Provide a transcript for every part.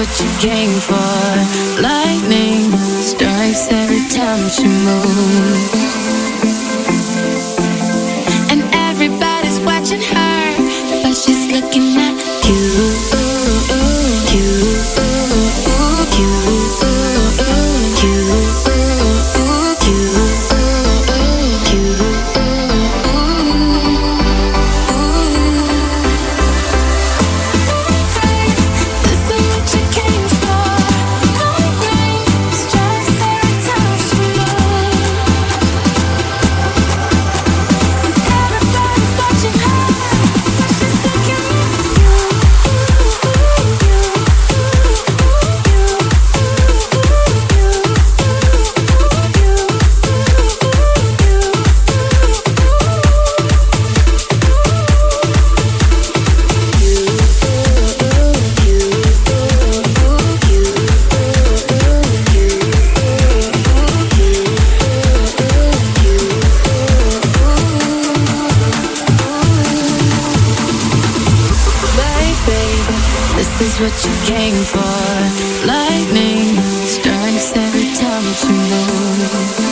what you came for. Lightning strikes every time she moves. you came for. Lightning strikes every time you move.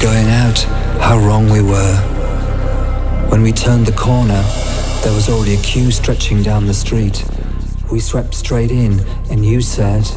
Going out. How wrong we were. When we turned the corner, there was already a queue stretching down the street. We swept straight in, and you said,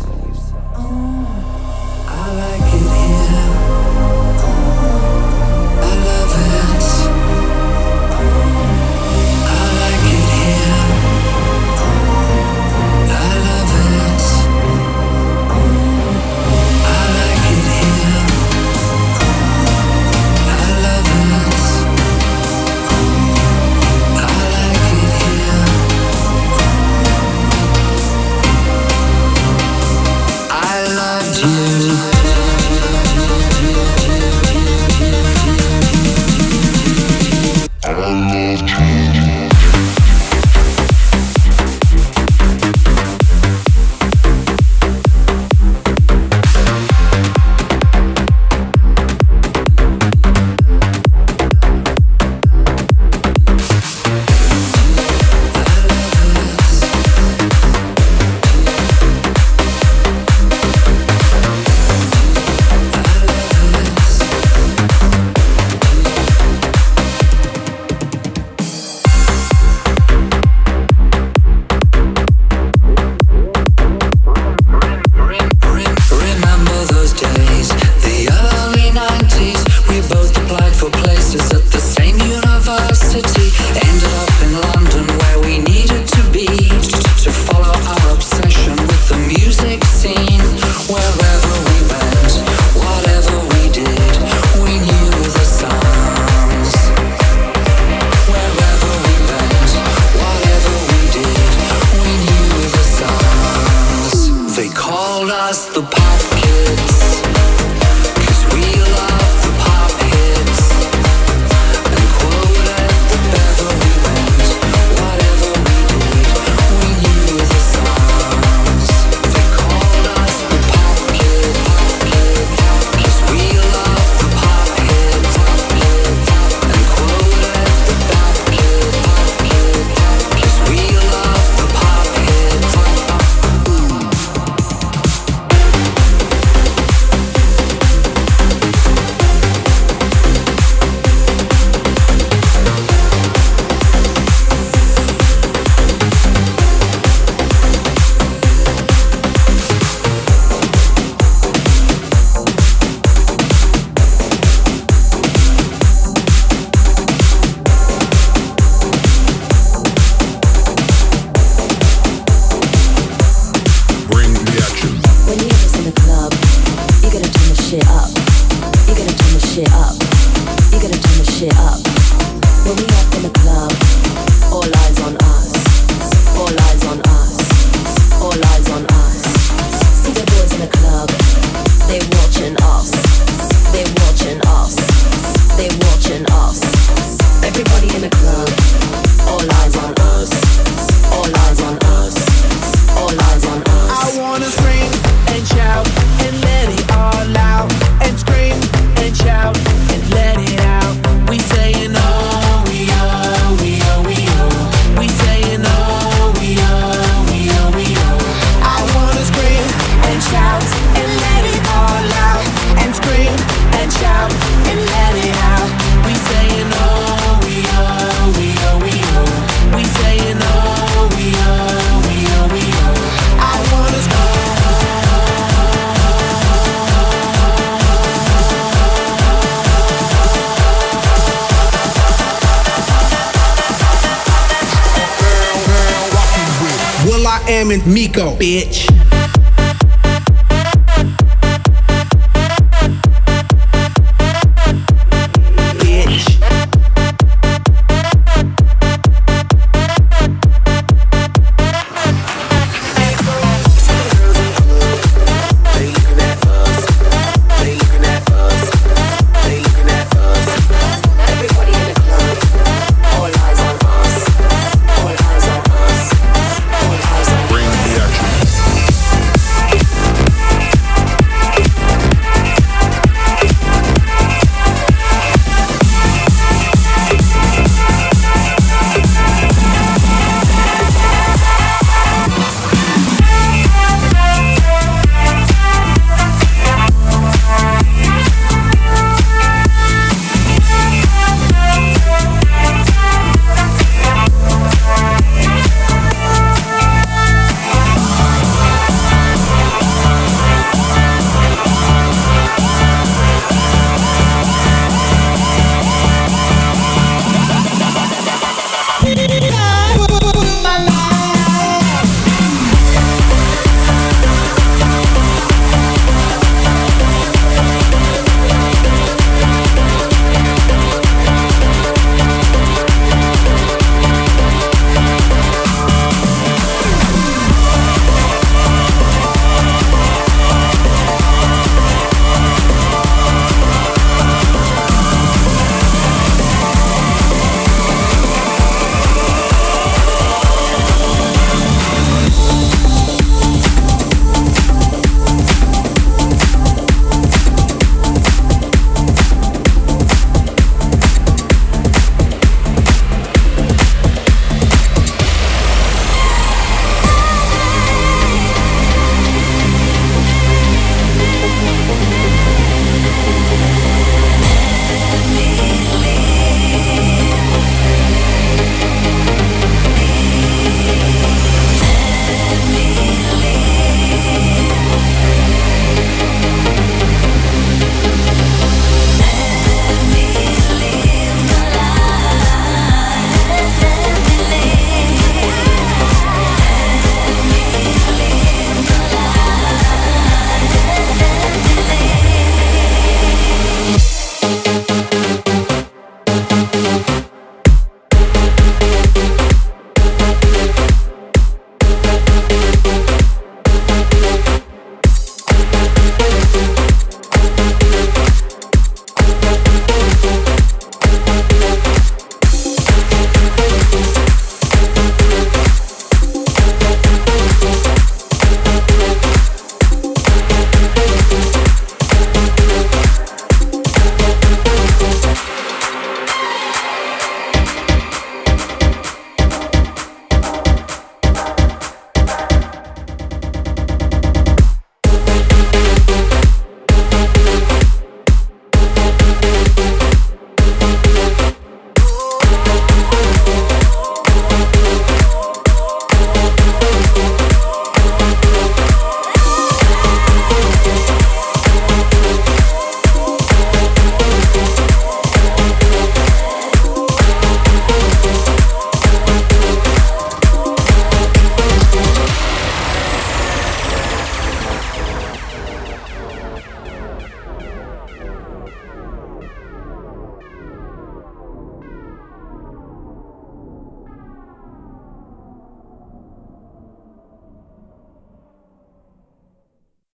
Miko, bitch.